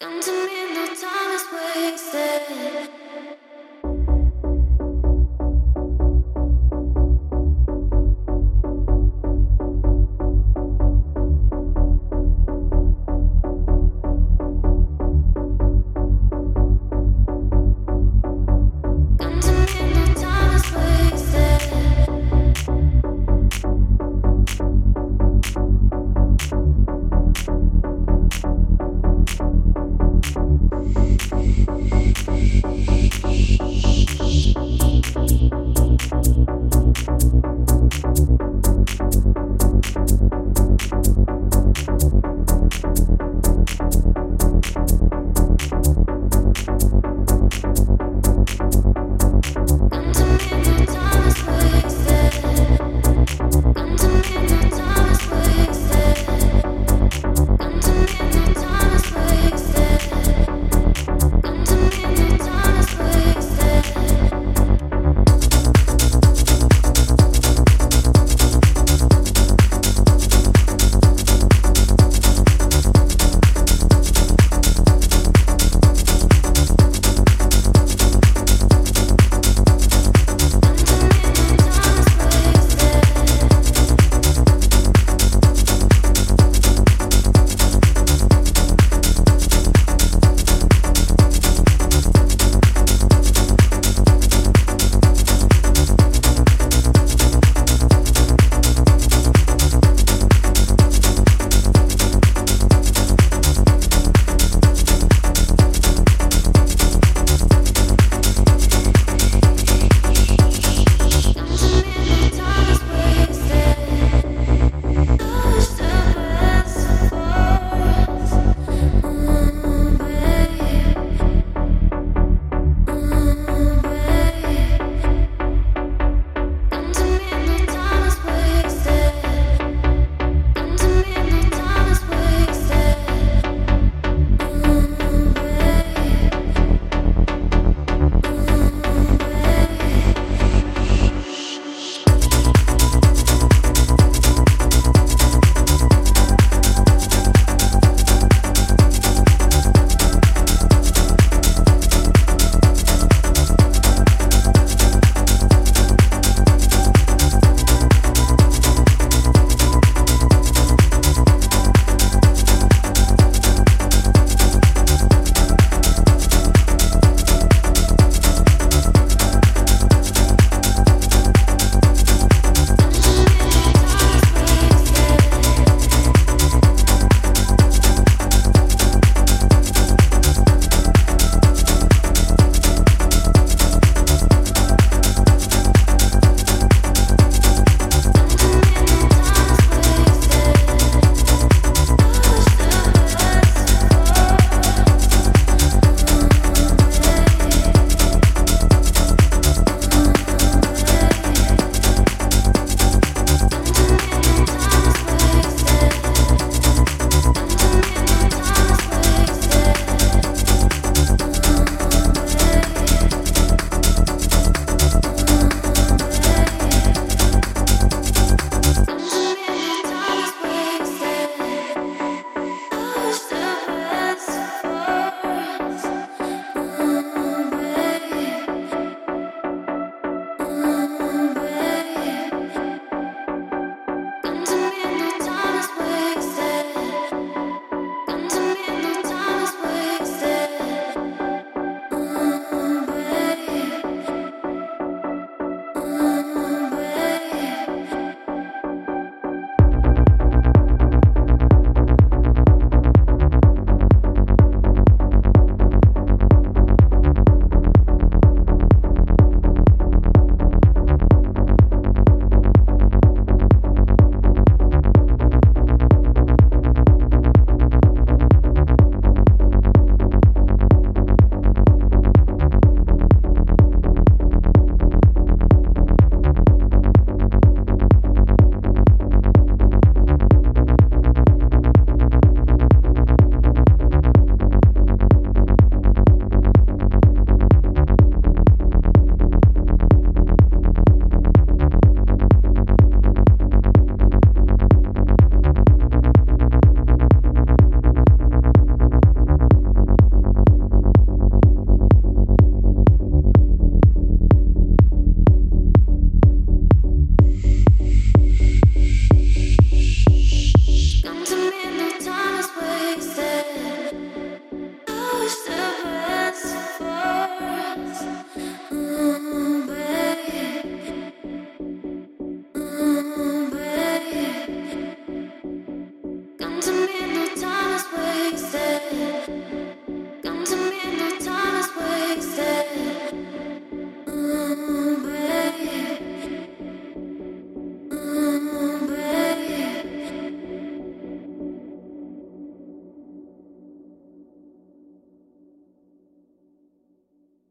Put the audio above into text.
Come to to midnight.